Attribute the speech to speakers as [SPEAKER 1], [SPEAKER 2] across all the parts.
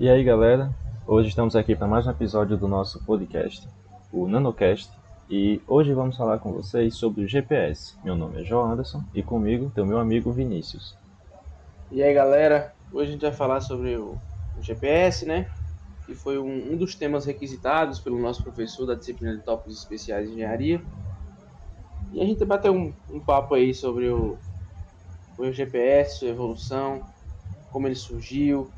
[SPEAKER 1] E aí, galera? Hoje estamos aqui para mais um episódio do nosso podcast, o NanoCast, e hoje vamos falar com vocês sobre o GPS. Meu nome é João Anderson e comigo tem o meu amigo Vinícius.
[SPEAKER 2] E aí, galera? Hoje a gente vai falar sobre o, GPS, né? Que foi um, um, dos temas requisitados pelo nosso professor da disciplina de tópicos especiais de engenharia. E a gente vai um, um papo aí sobre o, o GPS, sua evolução, como ele surgiu,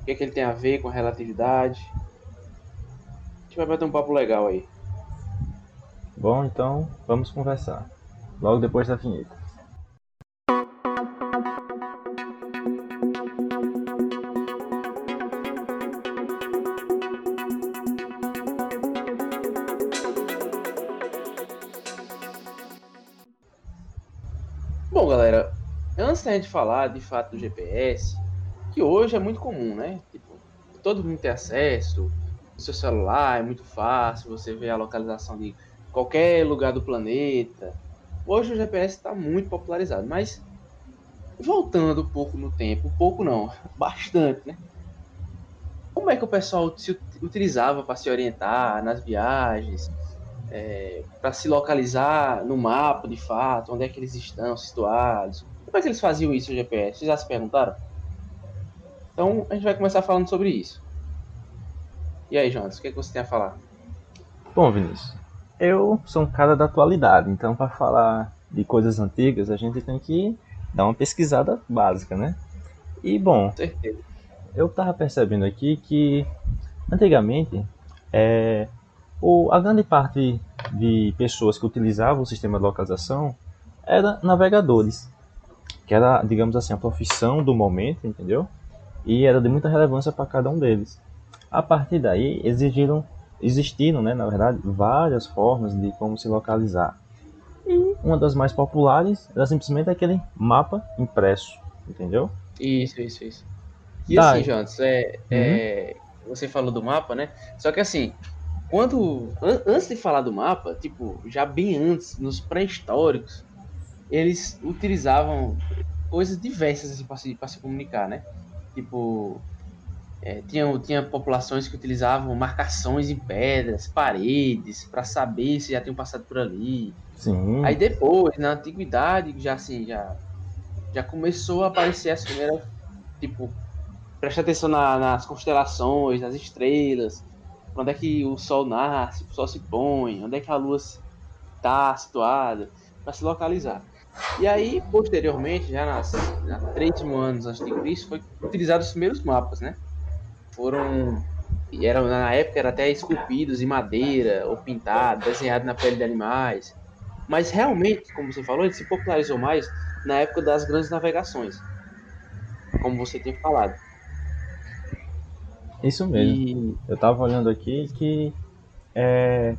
[SPEAKER 2] o que, é que ele tem a ver com a relatividade. A gente vai bater um papo legal aí.
[SPEAKER 1] Bom, então vamos conversar. Logo depois da vinheta.
[SPEAKER 2] Bom, galera, antes da gente falar de fato do GPS, que hoje é muito comum, né? Tipo, todo mundo tem acesso, o seu celular é muito fácil, você vê a localização de qualquer lugar do planeta. Hoje o GPS está muito popularizado, mas voltando um pouco no tempo, um pouco não, bastante, né? Como é que o pessoal se utilizava para se orientar nas viagens, é, para se localizar no mapa de fato, onde é que eles estão situados? Como é que eles faziam isso no GPS? Vocês já se perguntaram? Então a gente vai começar falando sobre isso. E aí, Jonas, o que, é que você tem a falar?
[SPEAKER 1] Bom, Vinícius, eu sou um cara da atualidade, então para falar de coisas antigas a gente tem que dar uma pesquisada básica, né? E bom, eu tava percebendo aqui que antigamente é, o, a grande parte de pessoas que utilizavam o sistema de localização era navegadores, que era, digamos assim, a profissão do momento, entendeu? E era de muita relevância para cada um deles. A partir daí, exigiram, existiram, né, na verdade, várias formas de como se localizar. E uma das mais populares era simplesmente aquele mapa impresso, entendeu?
[SPEAKER 2] Isso, isso, isso. E tá. assim, Jonas, é, uhum. é, você falou do mapa, né? Só que assim, quando an antes de falar do mapa, tipo, já bem antes, nos pré-históricos, eles utilizavam coisas diversas assim, para se, se comunicar, né? Tipo, é, tinha, tinha populações que utilizavam marcações em pedras, paredes, para saber se já tinham passado por ali.
[SPEAKER 1] Sim.
[SPEAKER 2] Aí depois, na antiguidade, já assim, já, já começou a aparecer as primeiras, tipo, presta atenção na, nas constelações, nas estrelas, onde é que o sol nasce, o sol se põe, onde é que a lua está situada, para se localizar. E aí, posteriormente, já nas, nas 3 mil anos antes de Cristo, foi utilizado os primeiros mapas, né? Foram, eram, na época, eram até esculpidos em madeira, ou pintados, desenhados na pele de animais. Mas realmente, como você falou, ele se popularizou mais na época das grandes navegações, como você tinha falado.
[SPEAKER 1] Isso mesmo. E... Eu estava olhando aqui que é,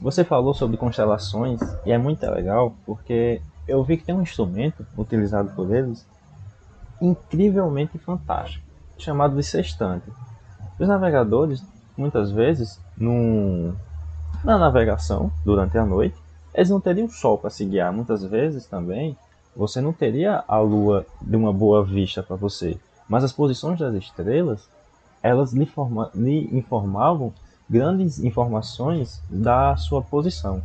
[SPEAKER 1] você falou sobre constelações e é muito legal porque eu vi que tem um instrumento utilizado por eles incrivelmente fantástico, chamado de sextante. Os navegadores, muitas vezes, num, na navegação, durante a noite, eles não teriam sol para se guiar. Muitas vezes também, você não teria a lua de uma boa vista para você. Mas as posições das estrelas, elas lhe, forma, lhe informavam grandes informações da sua posição.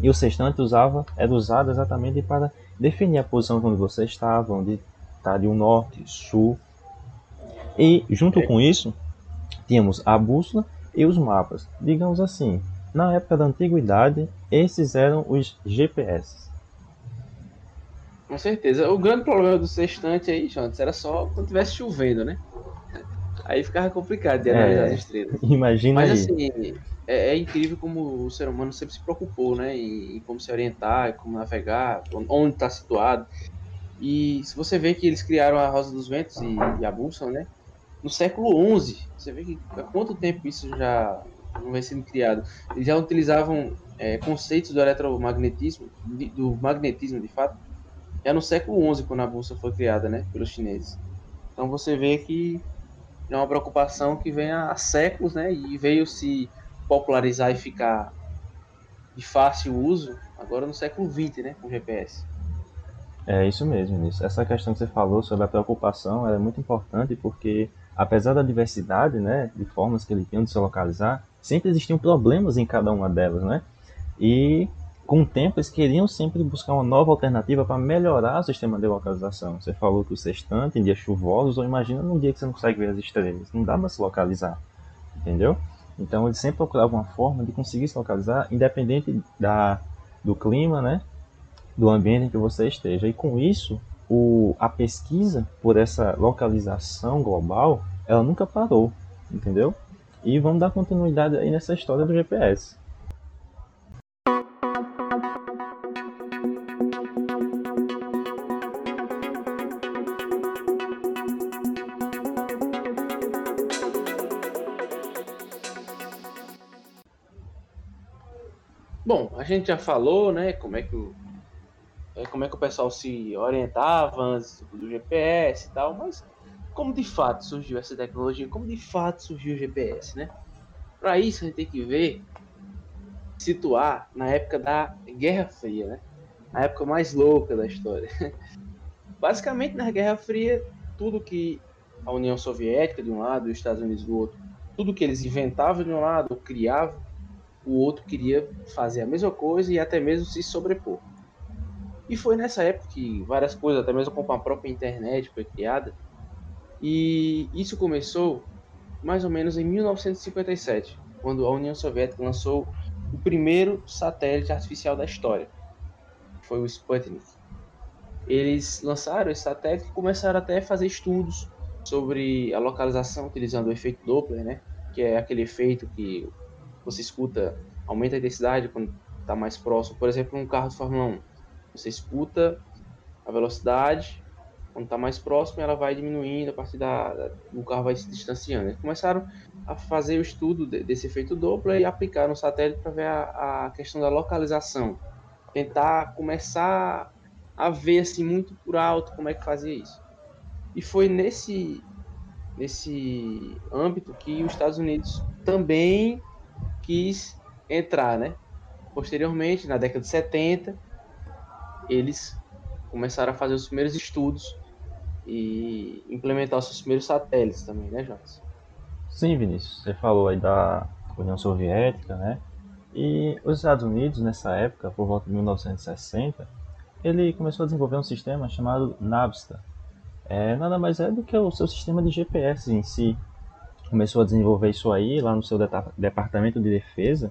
[SPEAKER 1] E o sextante usava, era usado exatamente para definir a posição onde você estava, onde estaria o norte, sul. E junto com isso, tínhamos a bússola e os mapas. Digamos assim, na época da antiguidade, esses eram os GPS.
[SPEAKER 2] Com certeza. O grande problema do sextante aí, Jonathan, era só quando tivesse chovendo, né? Aí ficava complicado de analisar é, as estrelas.
[SPEAKER 1] Imagina
[SPEAKER 2] Mas
[SPEAKER 1] aí.
[SPEAKER 2] assim, é, é, incrível como o ser humano sempre se preocupou, né? Em, em como se orientar, como navegar, onde está situado. E se você vê que eles criaram a Rosa dos Ventos e, e a Bússola, né? No século XI, você vê que há quanto tempo isso já não vem sendo criado. Eles já utilizavam é, conceitos do eletromagnetismo, do magnetismo de fato, já no século XI, quando a bússola foi criada, né? Pelos chineses. Então você vê que é uma preocupação que vem há séculos, né? E veio se popularizar e ficar de fácil uso agora no século XX, né, com GPS.
[SPEAKER 1] É isso mesmo, isso. Essa questão que você falou sobre a preocupação é muito importante porque apesar da diversidade, né, de formas que ele tinha de se localizar, sempre existiam problemas em cada uma delas, né? E com o tempo eles queriam sempre buscar uma nova alternativa para melhorar o sistema de localização. Você falou que o sextante em dias chuvosos, ou imagina num dia que você não consegue ver as estrelas, não dá para se localizar, entendeu? Então eles sempre procuravam uma forma de conseguir se localizar, independente da, do clima, né, do ambiente em que você esteja. E com isso, o, a pesquisa por essa localização global, ela nunca parou, entendeu? E vamos dar continuidade aí nessa história do GPS.
[SPEAKER 2] Bom, a gente já falou, né, como é que o é, como é que o pessoal se orientava antes do GPS e tal, mas como de fato surgiu essa tecnologia, como de fato surgiu o GPS, né? Para isso a gente tem que ver, situar na época da Guerra Fria, né? A época mais louca da história. Basicamente na Guerra Fria, tudo que a União Soviética de um lado e os Estados Unidos do outro, tudo que eles inventavam de um lado, criavam o outro queria fazer a mesma coisa e até mesmo se sobrepor. E foi nessa época que várias coisas, até mesmo com a própria internet, foi criada. E isso começou mais ou menos em 1957, quando a União Soviética lançou o primeiro satélite artificial da história. Foi o Sputnik. Eles lançaram esse satélite e começaram até a fazer estudos sobre a localização utilizando o efeito Doppler, né? Que é aquele efeito que você escuta, aumenta a intensidade quando está mais próximo. Por exemplo, um carro de Fórmula 1. Você escuta a velocidade, quando está mais próximo, ela vai diminuindo, a partir da, o carro vai se distanciando. Eles começaram a fazer o estudo de, desse efeito Doppler e aplicar no satélite para ver a, a, questão da localização. Tentar começar a ver assim muito por alto como é que fazia isso. E foi nesse nesse âmbito que os Estados Unidos também quis entrar, né? Posteriormente, na década de 70, eles começaram a fazer os primeiros estudos e implementar os seus primeiros satélites também, né, Jonas?
[SPEAKER 1] Sim, Vinícius. Você falou aí da União Soviética, né? E os Estados Unidos, nessa época, por volta de 1960, ele começou a desenvolver um sistema chamado Navsta. É, nada mais é do que o seu sistema de GPS em si, começou a desenvolver isso aí lá no seu departamento de defesa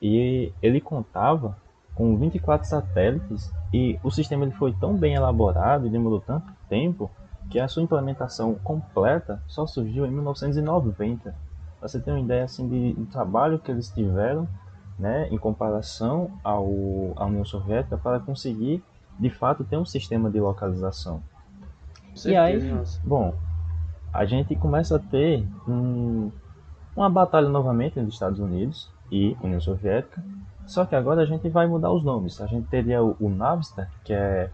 [SPEAKER 1] e ele contava com 24 satélites e o sistema ele foi tão bem elaborado e demorou tanto tempo que a sua implementação completa só surgiu em 1990. Pra você ter uma ideia assim de, do trabalho que eles tiveram, né, em comparação ao à União Soviética para conseguir de fato ter um sistema de localização. e aí, bom, a gente começa a ter um, uma batalha novamente entre Estados Unidos e União Soviética, só que agora a gente vai mudar os nomes. A gente teria o, o que é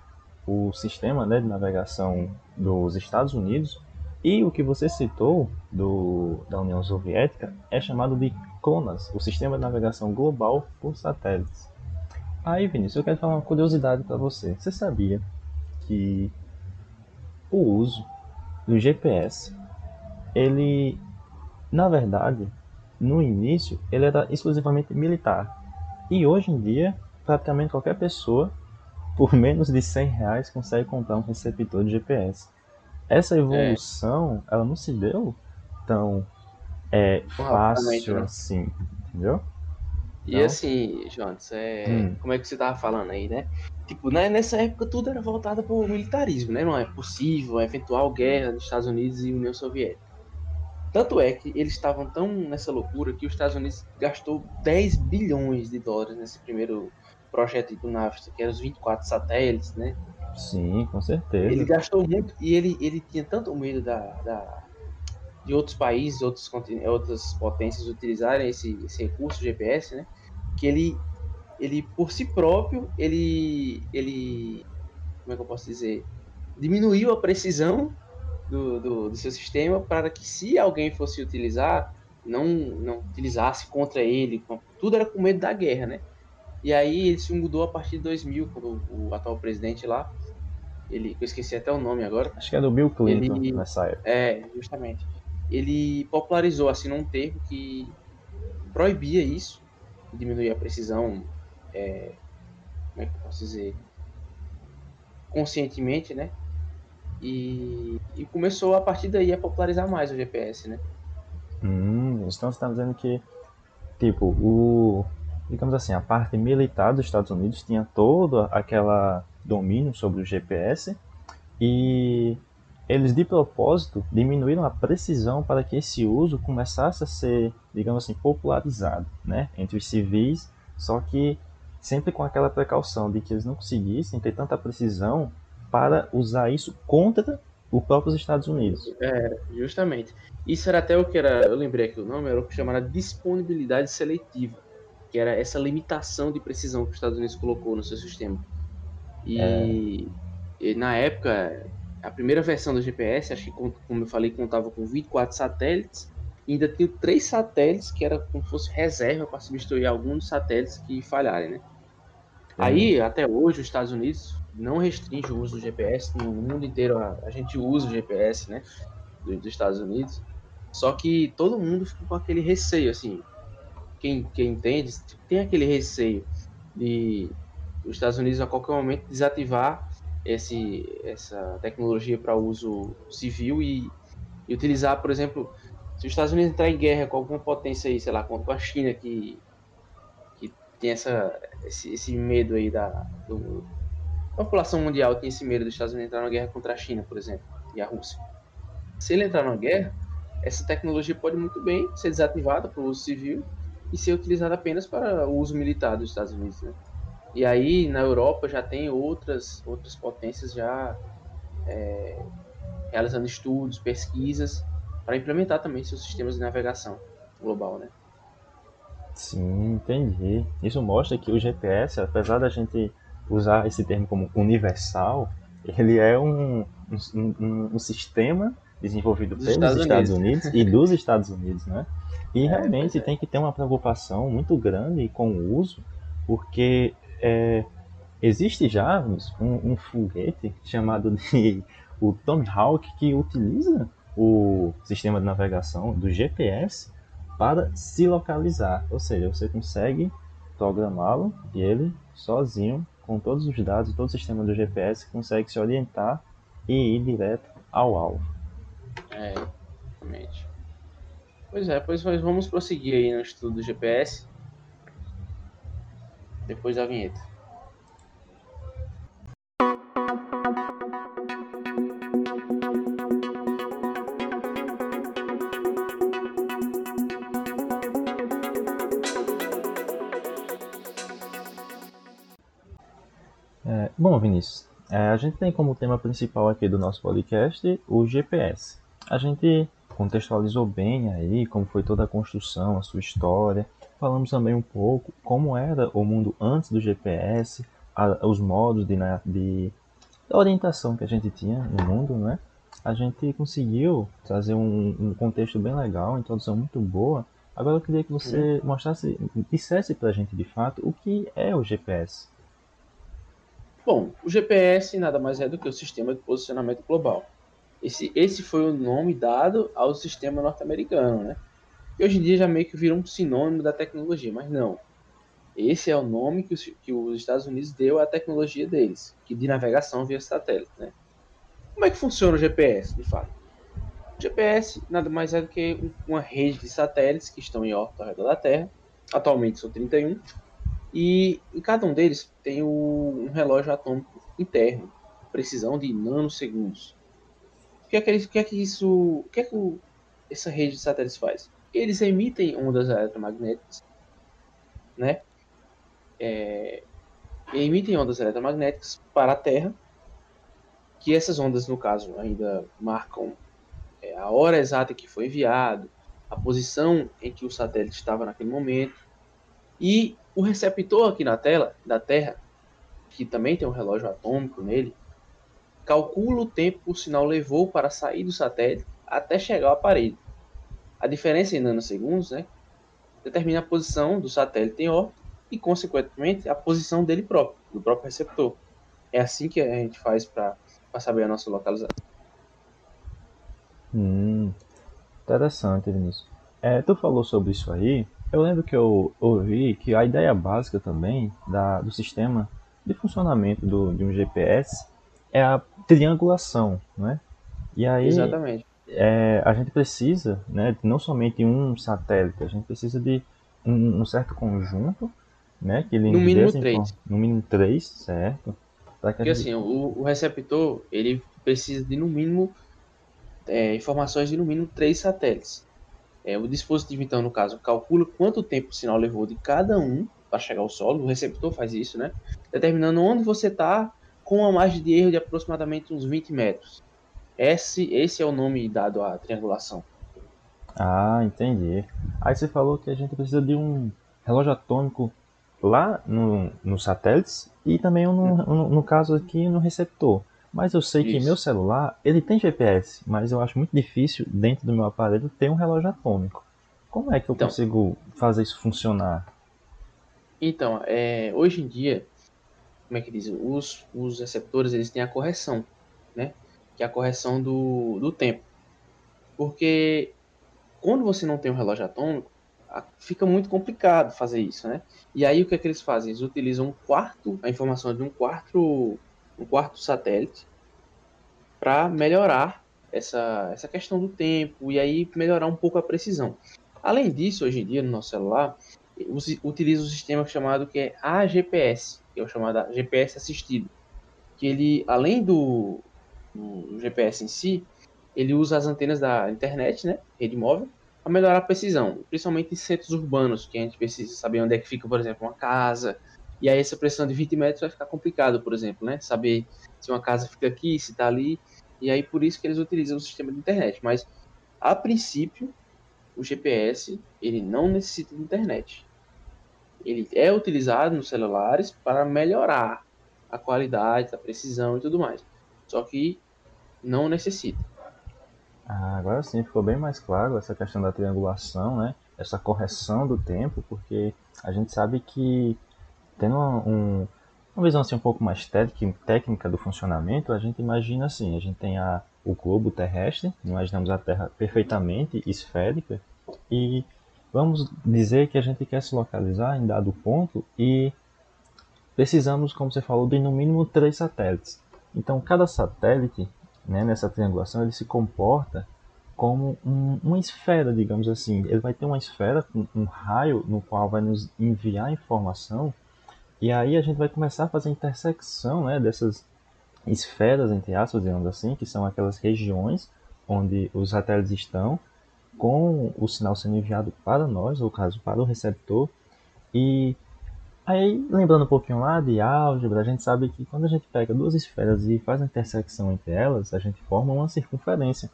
[SPEAKER 1] o sistema né, de navegação dos Estados Unidos, e o que você citou do, da União Soviética é chamado de CLONASS, o Sistema de Navegação Global por Satélites. Aí, Vinícius, eu quero falar uma curiosidade para você. Você sabia que o uso do GPS, ele, na verdade, no início, ele era exclusivamente militar. E hoje em dia, praticamente qualquer pessoa, por menos de 100 reais, consegue comprar um receptor de GPS. Essa evolução, é. ela não se deu tão é, fácil né? assim, entendeu?
[SPEAKER 2] E assim, Jones, é... Hum. como é que você tava falando aí, né? Tipo, né, nessa época tudo era voltado para o militarismo, né? Não é possível, eventual guerra dos Estados Unidos e União Soviética. Tanto é que eles estavam tão nessa loucura que os Estados Unidos gastou 10 bilhões de dólares nesse primeiro projeto do NAVSTA, que eram os 24 satélites, né?
[SPEAKER 1] Sim, com certeza.
[SPEAKER 2] Ele gastou muito e ele, ele tinha tanto medo da, da de outros países, outros, outras potências utilizarem esse, esse recurso GPS, né? Que ele ele por si próprio, ele, ele, como é que eu posso dizer, diminuiu a precisão do, do, do seu sistema para que se alguém fosse utilizar, não, não utilizasse contra ele, tudo era com medo da guerra, né? E aí ele se mudou a partir de 2000, quando o, o atual presidente lá, ele, eu esqueci até o nome agora.
[SPEAKER 1] Acho que é do Bill Clinton ele, nessa época.
[SPEAKER 2] É, justamente. ele popularizou assim um termo que proibia isso, diminuía a precisão, é, como é que eu posso dizer, conscientemente, né? E, e começou a partir daí a popularizar mais o GPS, né?
[SPEAKER 1] Hum, então você está dizendo que, tipo, o, digamos assim, a parte militar dos Estados Unidos tinha todo aquela domínio sobre o GPS e eles de propósito diminuíram a precisão para que esse uso começasse a ser, digamos assim, popularizado, né, entre os civis, só que sempre com aquela precaução de que eles não conseguissem ter tanta precisão para usar isso contra os próprios Estados Unidos.
[SPEAKER 2] É, justamente. Isso era até o que era, eu lembrei aqui o nome, era o que chamava disponibilidade seletiva, que era essa limitação de precisão que os Estados Unidos colocou no seu sistema. E, é. e na época, a primeira versão do GPS, acho que, como eu falei, contava com 24 satélites, ainda tinha três satélites que era como se fosse reserva para substituir alguns dos satélites que falharem, né? Aí, até hoje, os Estados Unidos não restringe o uso do GPS, no mundo inteiro a, gente usa o GPS, né, dos, dos Estados Unidos, só que todo mundo fica com aquele receio, assim, quem, quem entende, tem aquele receio de os Estados Unidos a qualquer momento desativar esse, essa tecnologia para uso civil e, e, utilizar, por exemplo, se os Estados Unidos entrar em guerra com alguma potência aí, sei lá, com a China que tem essa, esse, esse medo aí da, do, a população mundial tem esse medo dos Estados Unidos entrar numa guerra contra a China, por exemplo, e a Rússia. Se ele entrar numa guerra, essa tecnologia pode muito bem ser desativada para o uso civil e ser utilizada apenas para o uso militar dos Estados Unidos. Né? E aí na Europa já tem outras, outras potências já é, realizando estudos, pesquisas para implementar também seus sistemas de navegação global, né?
[SPEAKER 1] Sim, entendi. Isso mostra que o GPS, apesar da gente usar esse termo como universal, ele é um, um, um, um sistema desenvolvido pelos Estados, Estados Unidos. Unidos. e dos Estados Unidos, né? E é, realmente é. tem que ter uma preocupação muito grande com o uso, porque é, existe já um, um foguete chamado de o Tomahawk que utiliza o sistema de navegação do GPS para se localizar, ou seja, você consegue programá-lo e ele sozinho com todos os dados, todo o sistema do GPS consegue se orientar e ir direto ao alvo.
[SPEAKER 2] É, exatamente. Pois é, pois vamos prosseguir aí no estudo do GPS. Depois da vinheta.
[SPEAKER 1] Bom, Vinícius, é, a gente tem como tema principal aqui do nosso podcast o GPS. A gente contextualizou bem aí como foi toda a construção, a sua história. Falamos também um pouco como era o mundo antes do GPS, a, os modos de, de, de, orientação que a gente tinha no mundo, né? A gente conseguiu trazer um, um contexto bem legal, uma introdução muito boa. Agora eu queria que você mostrasse, dissesse pra gente de fato o que é o GPS.
[SPEAKER 2] Bom, o GPS nada mais é do que o Sistema de Posicionamento Global. Esse, esse foi o nome dado ao sistema norte-americano, né? E hoje em dia já meio que virou um sinônimo da tecnologia, mas não. Esse é o nome que os, que os Estados Unidos deu à tecnologia deles, que de navegação via satélite, né? Como é que funciona o GPS, de fato? O GPS nada mais é do que uma rede de satélites que estão em órbita ao redor da Terra. Atualmente são 31 e em cada um deles tem um relógio atômico interno, precisão de nanosegundos. O que é que, o que, é que isso, o que é que o, essa rede de satélites faz? Eles emitem ondas eletromagnéticas, né? É, emitem ondas eletromagnéticas para a Terra, que essas ondas, no caso, ainda marcam é, a hora exata que foi enviado, a posição em que o satélite estava naquele momento, e o receptor aqui na tela da Terra, que também tem um relógio atômico nele, calcula o tempo que o sinal levou para sair do satélite até chegar ao aparelho. A diferença em nanosegundos né, determina a posição do satélite em órbita e, consequentemente, a posição dele próprio, do próprio receptor. É assim que a gente faz para saber a nossa localização.
[SPEAKER 1] Hum. Interessante, Vinícius. É, tu falou sobre isso aí. Eu lembro que eu ouvi que a ideia básica também da, do sistema de funcionamento do, de um GPS é a triangulação, né? E aí,
[SPEAKER 2] Exatamente.
[SPEAKER 1] É, a gente precisa, né, não somente um satélite, a gente precisa de um, um certo conjunto, né, que ele
[SPEAKER 2] no mínimo três.
[SPEAKER 1] No mínimo três, certo?
[SPEAKER 2] Porque gente... assim, o, o, receptor ele precisa de no mínimo é, informações de no mínimo três satélites. É, o dispositivo, então, no caso, calcula quanto tempo o sinal levou de cada um para chegar ao solo. O receptor faz isso, né? Determinando onde você está com uma margem de erro de aproximadamente uns 20 metros. Esse, esse é o nome dado à triangulação.
[SPEAKER 1] Ah, entendi. Aí você falou que a gente precisa de um relógio atômico lá no, nos satélites e também no, no, no, caso aqui no receptor. Mas eu sei Isso. que meu celular, ele tem GPS, mas eu acho muito difícil dentro do meu aparelho ter um relógio atômico. Como é que eu então, consigo fazer isso funcionar?
[SPEAKER 2] Então, é, hoje em dia, como é que diz? Os, os receptores eles têm a correção, né? Que é a correção do, do tempo. Porque quando você não tem um relógio atômico, fica muito complicado fazer isso, né? E aí o que é que eles fazem? Eles utilizam um quarto, a informação de um quarto, um quarto satélite para melhorar essa, essa questão do tempo e aí melhorar um pouco a precisão. Além disso, hoje em dia no nosso celular, utiliza um sistema chamado que é AGPS, que é o chamado GPS assistido, que ele além do, do GPS em si, ele usa as antenas da internet, né, rede móvel, para melhorar a precisão, principalmente em centros urbanos, que a gente precisa saber onde é que fica, por exemplo, uma casa. E aí essa precisão de 20 metros vai ficar complicado, por exemplo, né? Saber se uma casa fica aqui, se está ali. E aí por isso que eles utilizam o sistema de internet. Mas a princípio, o GPS ele não necessita de internet. Ele é utilizado nos celulares para melhorar a qualidade, a precisão e tudo mais. Só que não necessita.
[SPEAKER 1] Ah, agora sim ficou bem mais claro essa questão da triangulação, né? Essa correção do tempo, porque a gente sabe que tendo um, uma visão assim um pouco mais técnica do funcionamento, a gente imagina assim, a gente tem a, o globo terrestre, imaginamos a Terra perfeitamente esférica e vamos dizer que a gente quer se localizar em dado ponto e precisamos, como você falou, de no mínimo três satélites. Então cada satélite né, nessa triangulação, ele se comporta como um, uma esfera, digamos assim. Ele vai ter uma esfera um raio no qual vai nos enviar informação e aí a gente vai começar a fazer a intersecção né, dessas esferas, entre aspas, digamos assim, que são aquelas regiões onde os satélites estão, com o sinal sendo enviado para nós, ou caso para o receptor, e Aí, lembrando um pouquinho lá de álgebra, a gente sabe que quando a gente pega duas esferas e faz a intersecção entre elas, a gente forma uma circunferência.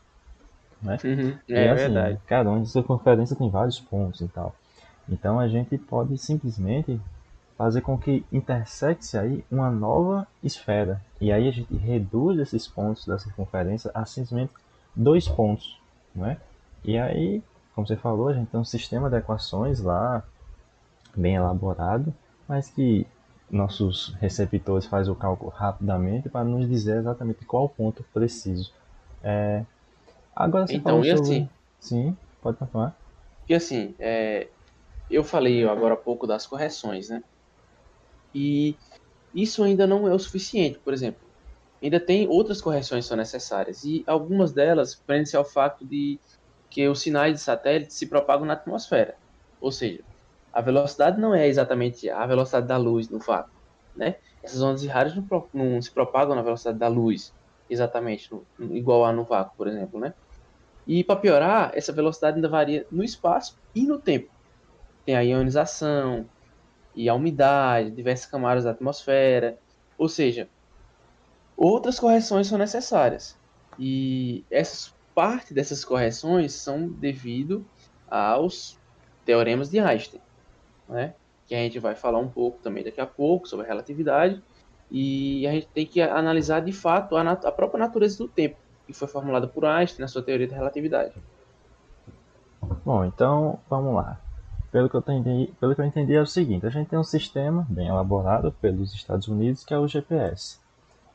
[SPEAKER 1] Né?
[SPEAKER 2] Uhum, é, assim, verdade.
[SPEAKER 1] Cada uma circunferência tem vários pontos e tal. Então a gente pode simplesmente fazer com que intersexe aí uma nova esfera. E aí a gente reduz esses pontos da circunferência a simplesmente dois pontos. Né? E aí, como você falou, a gente tem um sistema de equações lá bem elaborado mas que nossos receptores fazem o cálculo rapidamente para nos dizer exatamente qual ponto preciso. É... Agora você
[SPEAKER 2] então,
[SPEAKER 1] falou
[SPEAKER 2] e
[SPEAKER 1] sobre...
[SPEAKER 2] assim,
[SPEAKER 1] Sim, pode continuar.
[SPEAKER 2] E assim, é... eu falei agora há pouco das correções, né? E isso ainda não é o suficiente, por exemplo. Ainda tem outras correções que são necessárias e algumas delas prendem-se ao fato de que os sinais de satélite se propagam na atmosfera. Ou seja, a velocidade não é exatamente a velocidade da luz no fato, né? Essas ondas rádio não, não, se propagam na velocidade da luz, exatamente, no, igual a no vácuo, por exemplo, né? E para piorar, essa velocidade ainda varia no espaço e no tempo. Tem a ionização e a umidade, diversas camadas da atmosfera, ou seja, outras correções são necessárias. E essas parte dessas correções são devido aos teoremas de Einstein né? Que a gente vai falar um pouco também daqui a pouco sobre a relatividade. E a gente tem que analisar de fato a, a própria natureza do tempo, que foi formulada por Einstein na sua teoria da relatividade.
[SPEAKER 1] Bom, então vamos lá. Pelo que, eu entendi, pelo que eu entendi é o seguinte: a gente tem um sistema bem elaborado pelos Estados Unidos que é o GPS.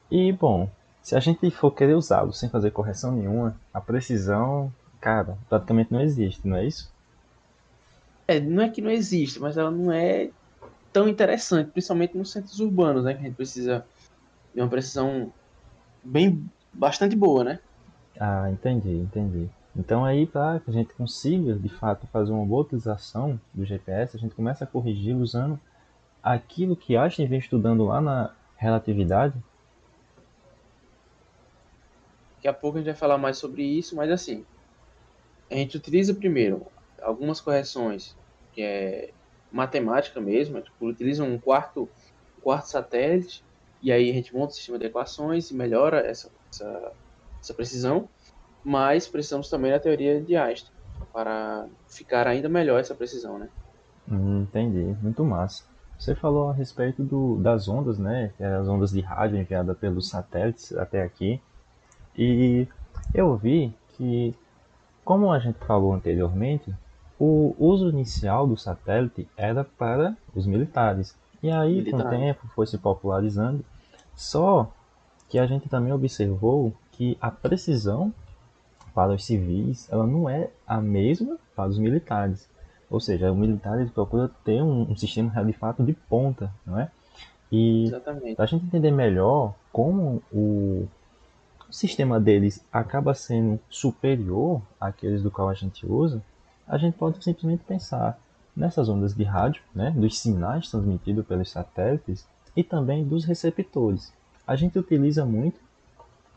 [SPEAKER 1] E bom, se a gente for querer usá-lo sem fazer correção nenhuma, a precisão cara, praticamente não existe, não é isso?
[SPEAKER 2] É, não é que não existe, mas ela não é tão interessante, principalmente nos centros urbanos, né? Que a gente precisa de uma precisão bem bastante boa, né?
[SPEAKER 1] Ah, entendi, entendi. Então aí para que a gente consiga de fato fazer uma boa utilização do GPS, a gente começa a corrigir usando aquilo que Einstein vem estudando lá na relatividade.
[SPEAKER 2] Daqui a pouco a gente vai falar mais sobre isso, mas assim, a gente utiliza primeiro algumas correções que é matemática mesmo, tipo, utiliza um quarto, quarto satélite e aí a gente monta o sistema de equações e melhora essa, essa, essa precisão, mas precisamos também da teoria de Einstein para ficar ainda melhor essa precisão, né?
[SPEAKER 1] Hum, entendi, muito massa. Você falou a respeito do, das ondas, né? É as ondas de rádio enviadas pelos satélites até aqui. E eu vi que, como a gente falou anteriormente, o uso inicial do satélite era para os militares. E aí, Militar. com o tempo, foi se popularizando. Só que a gente também observou que a precisão para os civis ela não é a mesma para os militares. Ou seja, o militar ele procura ter um, um sistema de fato de ponta, não é? E para a gente entender melhor como o, o sistema deles acaba sendo superior àqueles do qual a gente usa, a gente pode simplesmente pensar nessas ondas de rádio, né, dos sinais transmitidos pelos satélites e também dos receptores. A gente utiliza muito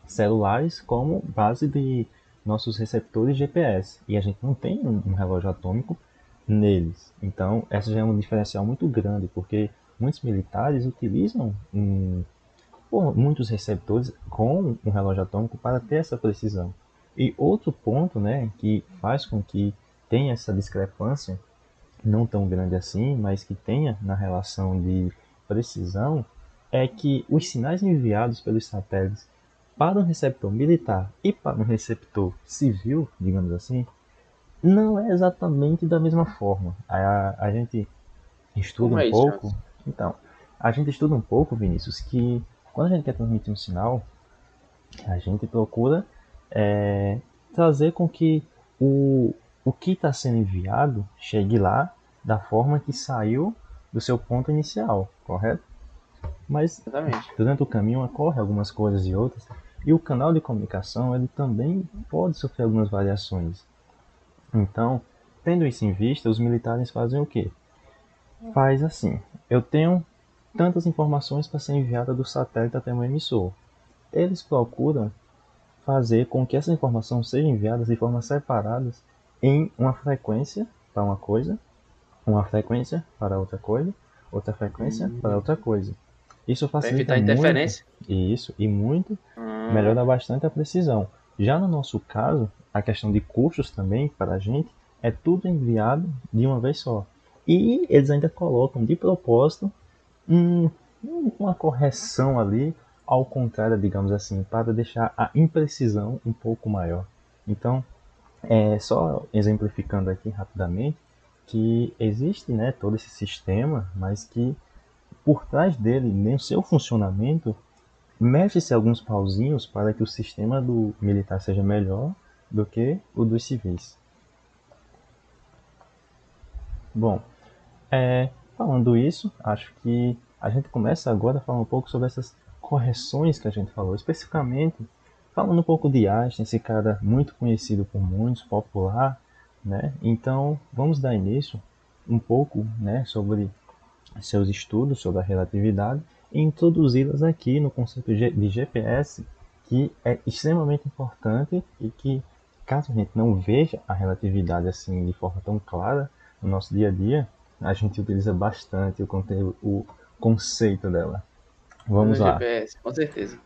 [SPEAKER 1] celulares como base de nossos receptores GPS e a gente não tem um relógio atômico neles. Então, essa já é um diferencial muito grande, porque muitos militares utilizam um, muitos receptores com um relógio atômico para ter essa precisão. E outro ponto né, que faz com que tenha essa discrepância, não tão grande assim, mas que tenha na relação de precisão, é que os sinais enviados pelos satélites para um receptor militar e para um receptor civil, digamos assim, não é exatamente da mesma forma. A, a gente estuda Como um é pouco. Então, a gente estuda um pouco, Vinícius, que quando a gente quer transmitir um sinal, a gente procura é, trazer com que o, o que está sendo enviado chegue lá da forma que saiu do seu ponto inicial, correto? Mas Exatamente. durante o caminho ocorre algumas coisas e outras, e o canal de comunicação ele também pode sofrer algumas variações. Então, tendo isso em vista, os militares fazem o quê? Faz assim: eu tenho tantas informações para ser enviada do satélite até o emissor. Eles procuram fazer com que essa informação seja enviada de forma separadas em uma frequência para uma coisa, uma frequência para outra coisa, outra frequência uhum. para outra coisa. Isso facilita muito, interferência. Isso, e muito uhum. melhora bastante a precisão. Já no nosso caso, a questão de custos também para a gente é tudo enviado de uma vez só. E eles ainda colocam de propósito um, uma correção ali ao contrário, digamos assim, para deixar a imprecisão um pouco maior. Então, é, só exemplificando aqui rapidamente, que existe né, todo esse sistema, mas que por trás dele, nem o seu funcionamento, mexe-se alguns pauzinhos para que o sistema do militar seja melhor do que o dos civis. Bom, é, falando isso, acho que a gente começa agora a falar um pouco sobre essas correções que a gente falou, especificamente falando um pouco de Einstein, esse cara muito conhecido por muitos, popular, né? Então, vamos dar início um pouco, né, sobre seus estudos sobre a relatividade e introduzi-las aqui no conceito de GPS, que é extremamente importante e que, caso a gente não veja a relatividade assim de forma tão clara no nosso dia a dia, a gente utiliza bastante o, conteúdo, o conceito dela. Vamos no lá.
[SPEAKER 2] GPS, com certeza.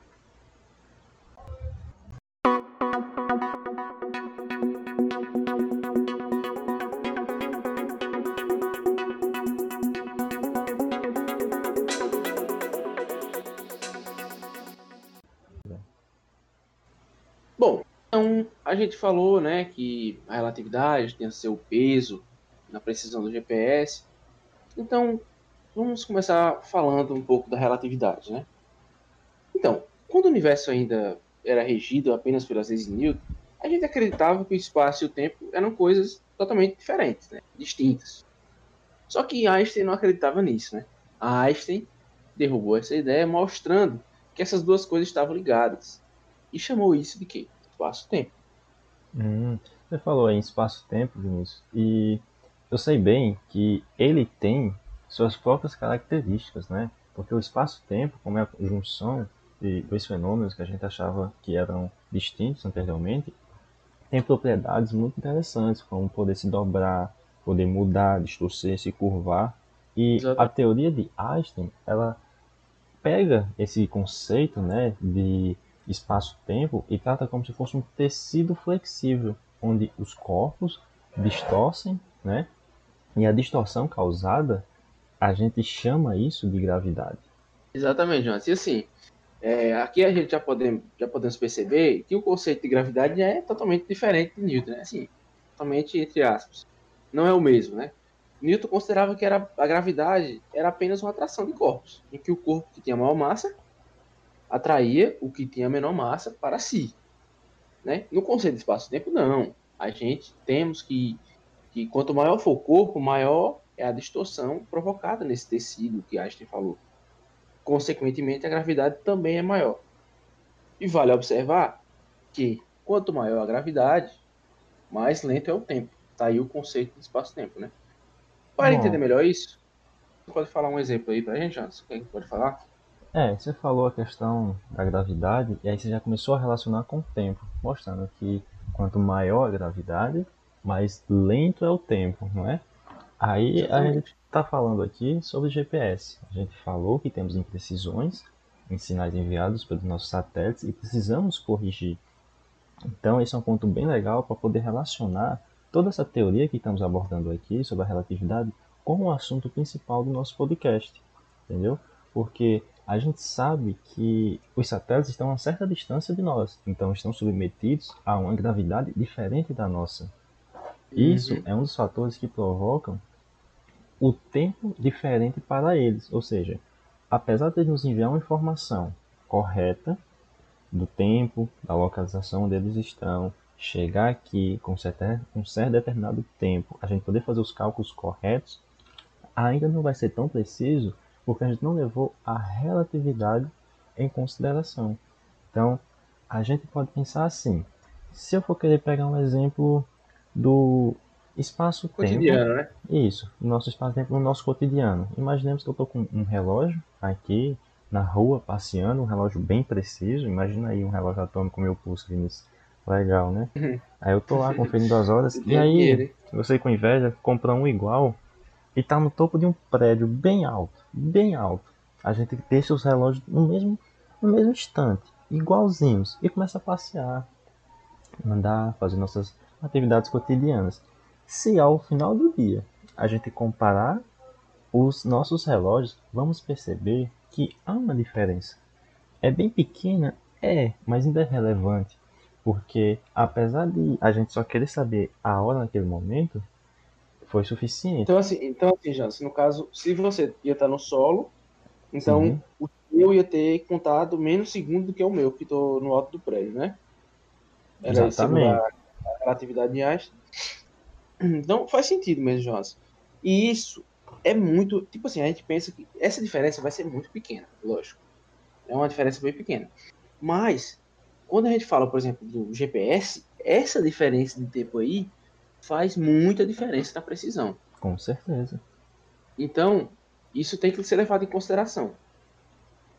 [SPEAKER 2] Bom, então a gente falou, né, que a relatividade tem seu peso na precisão do GPS. Então, vamos começar falando um pouco da relatividade, né? Então, quando o universo ainda era regido apenas pelas leis de Newton, a gente acreditava que o espaço e o tempo eram coisas totalmente diferentes, né? distintas. Só que Einstein não acreditava nisso, né? Einstein derrubou essa ideia mostrando que essas duas coisas estavam ligadas e chamou isso de quê? Espaço-tempo.
[SPEAKER 1] Hum, você falou em espaço-tempo, Vinícius, e eu sei bem que ele tem suas próprias características, né? Porque o espaço-tempo, como é a junção de dois fenômenos que a gente achava que eram distintos anteriormente, tem propriedades muito interessantes, como poder se dobrar, poder mudar, distorcer, se curvar. E Exato. a teoria de Einstein, ela pega esse conceito né, de espaço-tempo e trata como se fosse um tecido flexível, onde os corpos distorcem, né? E a distorção causada, a gente chama isso de gravidade.
[SPEAKER 2] Exatamente, Jonas. E assim, é, aqui a gente já podemos, já podemos perceber que o conceito de gravidade é totalmente diferente de Newton, né? Assim, totalmente entre aspas. Não é o mesmo, né? Newton considerava que era, a gravidade era apenas uma atração de corpos, em que o corpo que tinha maior massa atraía o que tinha menor massa para si. Né? No conceito de espaço-tempo, não. A gente temos que, que quanto maior for o corpo, maior é a distorção provocada nesse tecido que Einstein falou consequentemente a gravidade também é maior. E vale observar que quanto maior a gravidade, mais lento é o tempo. Tá aí o conceito de espaço-tempo, né? Para Bom, entender melhor isso, você pode falar um exemplo aí pra gente, Jansen? O que, é pode falar?
[SPEAKER 1] É, você falou a questão da gravidade e aí você já começou a relacionar com o tempo, mostrando que quanto maior a gravidade, mais lento é o tempo, não é? Aí Exatamente. a gente está falando aqui sobre GPS. A gente falou que temos imprecisões em sinais enviados pelos nossos satélites e precisamos corrigir. Então, esse é um ponto bem legal para poder relacionar toda essa teoria que estamos abordando aqui sobre a relatividade com o assunto principal do nosso podcast. Entendeu? Porque a gente sabe que os satélites estão a certa distância de nós, então estão submetidos a uma gravidade diferente da nossa. Isso uhum. é um dos fatores que provocam o tempo diferente para eles. Ou seja, apesar de nos enviar uma informação correta do tempo, da localização onde eles estão, chegar aqui com certo, um certo determinado tempo, a gente poder fazer os cálculos corretos, ainda não vai ser tão preciso porque a gente não levou a relatividade em consideração. Então, a gente pode pensar assim: se eu for querer pegar um exemplo do Espaço-tempo.
[SPEAKER 2] Cotidiano, né?
[SPEAKER 1] Isso, nosso espaço-tempo no nosso cotidiano. Imaginemos que eu estou com um relógio aqui na rua, passeando, um relógio bem preciso. Imagina aí um relógio atômico meu pulso, Vinícius. Legal, né? Uhum. Aí eu tô lá conferindo as horas. e aí, você com inveja, compra um igual e tá no topo de um prédio bem alto, bem alto. A gente deixa os relógios no mesmo, no mesmo instante, igualzinhos, e começa a passear, andar, fazer nossas atividades cotidianas. Se ao final do dia a gente comparar os nossos relógios, vamos perceber que há uma diferença. É bem pequena, é, mas ainda é relevante, porque apesar de a gente só querer saber a hora naquele momento, foi suficiente.
[SPEAKER 2] Então assim, então assim, Jansen, no caso, se você ia estar no solo, então Sim. o meu ia ter contado menos segundo do que o meu, que estou no alto do prédio, né?
[SPEAKER 1] Era Exatamente.
[SPEAKER 2] A relatividade de Einstein. Então faz sentido mesmo, Jonas. E isso é muito. Tipo assim, a gente pensa que essa diferença vai ser muito pequena, lógico. É uma diferença bem pequena. Mas, quando a gente fala, por exemplo, do GPS, essa diferença de tempo aí faz muita diferença na precisão.
[SPEAKER 1] Com certeza.
[SPEAKER 2] Então, isso tem que ser levado em consideração.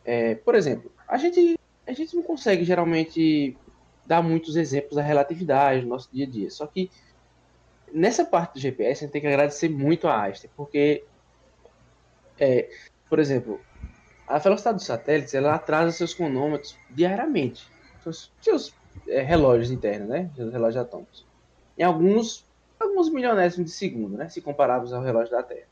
[SPEAKER 2] É, por exemplo, a gente, a gente não consegue geralmente dar muitos exemplos da relatividade no nosso dia a dia. Só que nessa parte do GPS, a gente tem que agradecer muito a Einstein, porque, é, por exemplo, a velocidade dos satélites ela atrasa seus cronômetros diariamente, seus, seus é, relógios internos, né, seus relógios atômicos, em alguns, alguns milionésimos de segundo, né, se comparados ao relógio da Terra.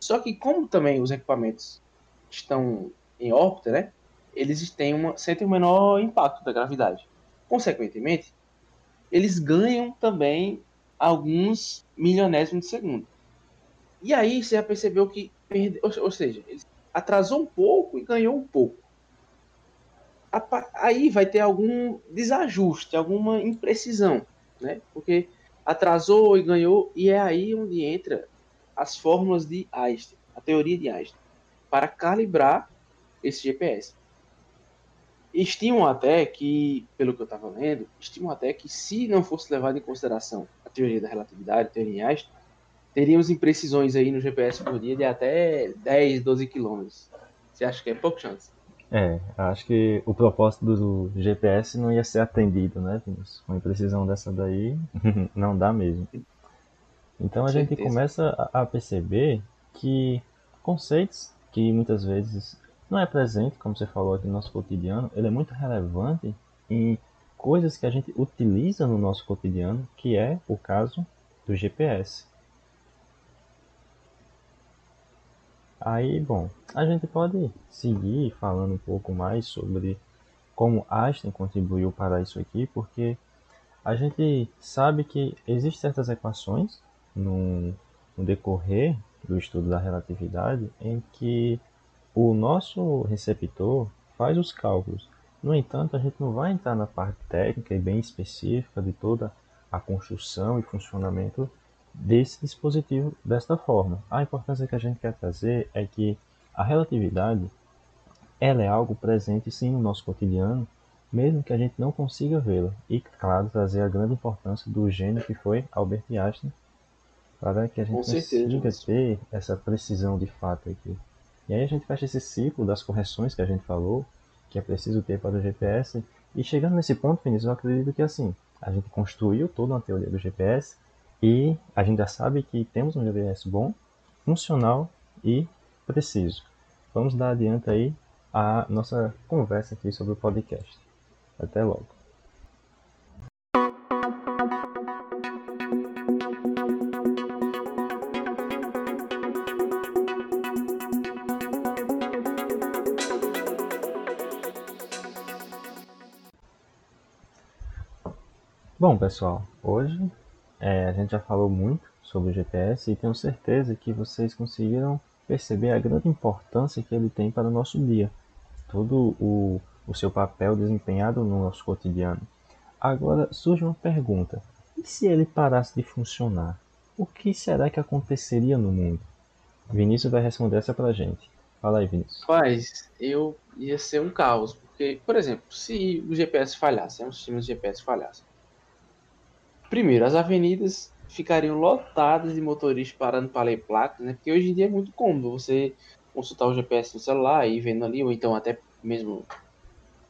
[SPEAKER 2] Só que como também os equipamentos estão em órbita, né, eles têm uma, sentem um menor impacto da gravidade. Consequentemente, eles ganham também alguns milionésimos de segundo. E aí você já percebeu que ou seja, ele atrasou um pouco e ganhou um pouco. aí vai ter algum desajuste, alguma imprecisão, né? Porque atrasou e ganhou, e é aí onde entra as fórmulas de Einstein, a teoria de Einstein, para calibrar esse GPS. Estimam até que, pelo que eu estava lendo, estimam até que se não fosse levado em consideração a teoria da relatividade, a teoria de Einstein, teríamos imprecisões aí no GPS por dia de até 10, 12 quilômetros. Você acha que é pouco chance?
[SPEAKER 1] É, acho que o propósito do GPS não ia ser atendido, né, Vinícius? Uma imprecisão dessa daí não dá mesmo. Então a gente começa a perceber que conceitos que muitas vezes não é presente, como você falou aqui no nosso cotidiano, ele é muito relevante em coisas que a gente utiliza no nosso cotidiano, que é o caso do GPS. Aí, bom, a gente pode seguir falando um pouco mais sobre como Einstein contribuiu para isso aqui, porque a gente sabe que existem certas equações no, no decorrer do estudo da relatividade em que o nosso receptor faz os cálculos. No entanto, a gente não vai entrar na parte técnica e bem específica de toda a construção e funcionamento desse dispositivo desta forma. A importância que a gente quer trazer é que a relatividade ela é algo presente sim no nosso cotidiano, mesmo que a gente não consiga vê-la. E, claro, trazer a grande importância do gênio que foi Albert Einstein, para que a gente consiga ter essa precisão de fato aqui. E aí a gente fecha esse ciclo das correções que a gente falou, que é preciso ter para o GPS, e chegando nesse ponto, Vinícius, eu acredito que assim, a gente construiu toda uma teoria do GPS, e a gente já sabe que temos um GPS bom, funcional e preciso. Vamos dar adiante aí a nossa conversa aqui sobre o podcast. Até logo. Bom, pessoal, hoje é, a gente já falou muito sobre o GPS e tenho certeza que vocês conseguiram perceber a grande importância que ele tem para o nosso dia, todo o, o seu papel desempenhado no nosso cotidiano. Agora surge uma pergunta: e se ele parasse de funcionar? O que será que aconteceria no mundo? Vinícius vai responder essa pra gente. Fala aí, Vinícius.
[SPEAKER 2] Faz, eu ia ser um caos, porque, por exemplo, se o GPS falhasse, né, os sistemas de GPS falhassem, Primeiro, as avenidas ficariam lotadas de motoristas parando para ler placas, né? Porque hoje em dia é muito cômodo você consultar o GPS no celular e vendo ali, ou então até mesmo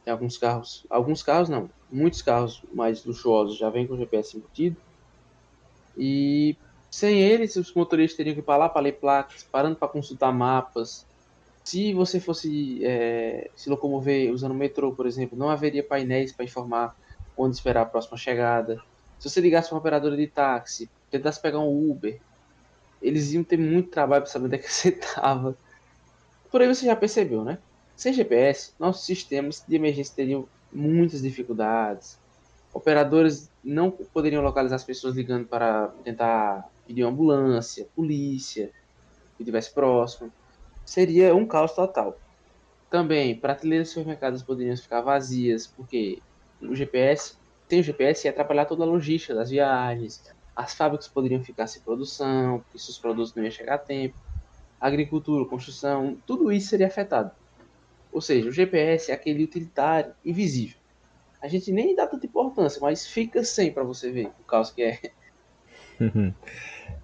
[SPEAKER 2] tem alguns carros, alguns carros não, muitos carros mais luxuosos já vêm com o GPS embutido. E sem eles, os motoristas teriam que ir para lá para ler placas, parando para consultar mapas. Se você fosse é, se locomover usando o metrô, por exemplo, não haveria painéis para informar onde esperar a próxima chegada. Se você ligasse para uma operadora de táxi, tentasse pegar um Uber, eles iam ter muito trabalho para saber onde é que você estava. Por aí você já percebeu, né? Sem GPS, nossos sistemas de emergência teriam muitas dificuldades. Operadores não poderiam localizar as pessoas ligando para tentar pedir uma ambulância, polícia, que estivesse próximo. Seria um caos total. Também, prateleiras de supermercados poderiam ficar vazias, porque o GPS tem o GPS ia atrapalhar toda a logística das viagens, as fábricas poderiam ficar sem produção, porque seus produtos não iam chegar a tempo, agricultura, construção, tudo isso seria afetado. Ou seja, o GPS é aquele utilitário invisível. A gente nem dá tanta importância, mas fica sem para você ver o caos que é.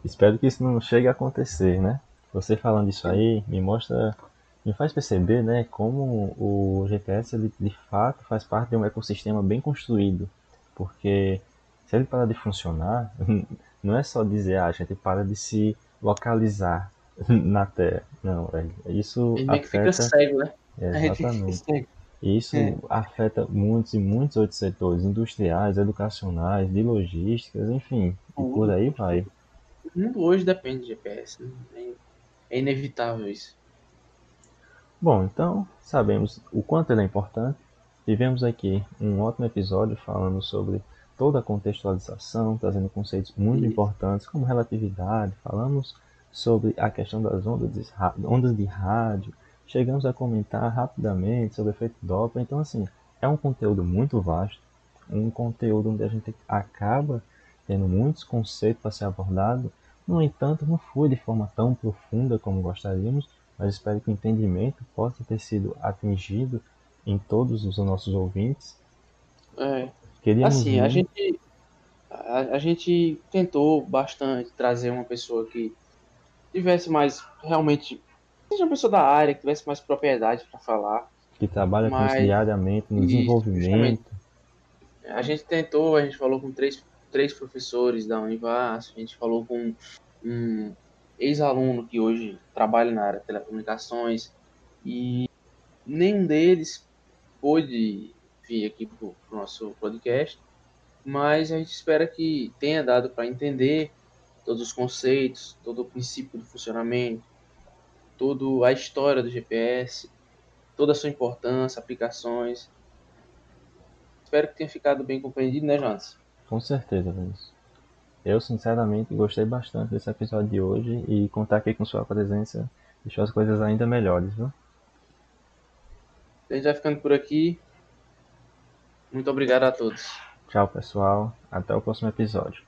[SPEAKER 1] Espero que isso não chegue a acontecer, né? Você falando isso aí me mostra, me faz perceber, né, como o GPS ele, de fato faz parte de um ecossistema bem construído porque se ele parar de funcionar, não é só dizer, ah, a gente para de se localizar na Terra. Não, velho. Isso
[SPEAKER 2] ele afeta... fica cego, né?
[SPEAKER 1] É, exatamente. Isso é. afeta muitos e muitos outros setores, industriais, educacionais, de logísticas, enfim, e por aí vai.
[SPEAKER 2] O mundo hoje depende de GPS, né? é inevitável isso.
[SPEAKER 1] Bom, então sabemos o quanto ele é importante, Tivemos aqui um ótimo episódio falando sobre toda a contextualização, trazendo conceitos muito importantes como relatividade, falamos sobre a questão das ondas de, ondas de rádio, chegamos a comentar rapidamente sobre o efeito Doppler, então assim, é um conteúdo muito vasto, um conteúdo onde a gente acaba tendo muitos conceitos para ser abordado. No entanto, não foi de forma tão profunda como gostaríamos, mas espero que o entendimento possa ter sido atingido em todos os nossos ouvintes.
[SPEAKER 2] É. Queríamos assim, a gente, a, a, gente tentou bastante trazer uma pessoa que tivesse mais realmente seja uma pessoa da área que tivesse mais propriedade para falar
[SPEAKER 1] que trabalha mas, com isso diariamente no desenvolvimento
[SPEAKER 2] a gente tentou a gente falou com três três professores da Univas a gente falou com um ex-aluno que hoje trabalha na área de telecomunicações e nenhum deles pôde vir aqui para o nosso podcast, mas a gente espera que tenha dado para entender todos os conceitos, todo o princípio do funcionamento, toda a história do GPS, toda a sua importância, aplicações. Espero que tenha ficado bem compreendido, né, Jonas?
[SPEAKER 1] Com certeza, Vinícius. Eu, sinceramente, gostei bastante desse episódio de hoje e contar aqui com sua presença deixou as coisas ainda melhores, viu?
[SPEAKER 2] A gente vai ficando por aqui. Muito obrigado a todos.
[SPEAKER 1] Tchau, pessoal. Até o próximo episódio.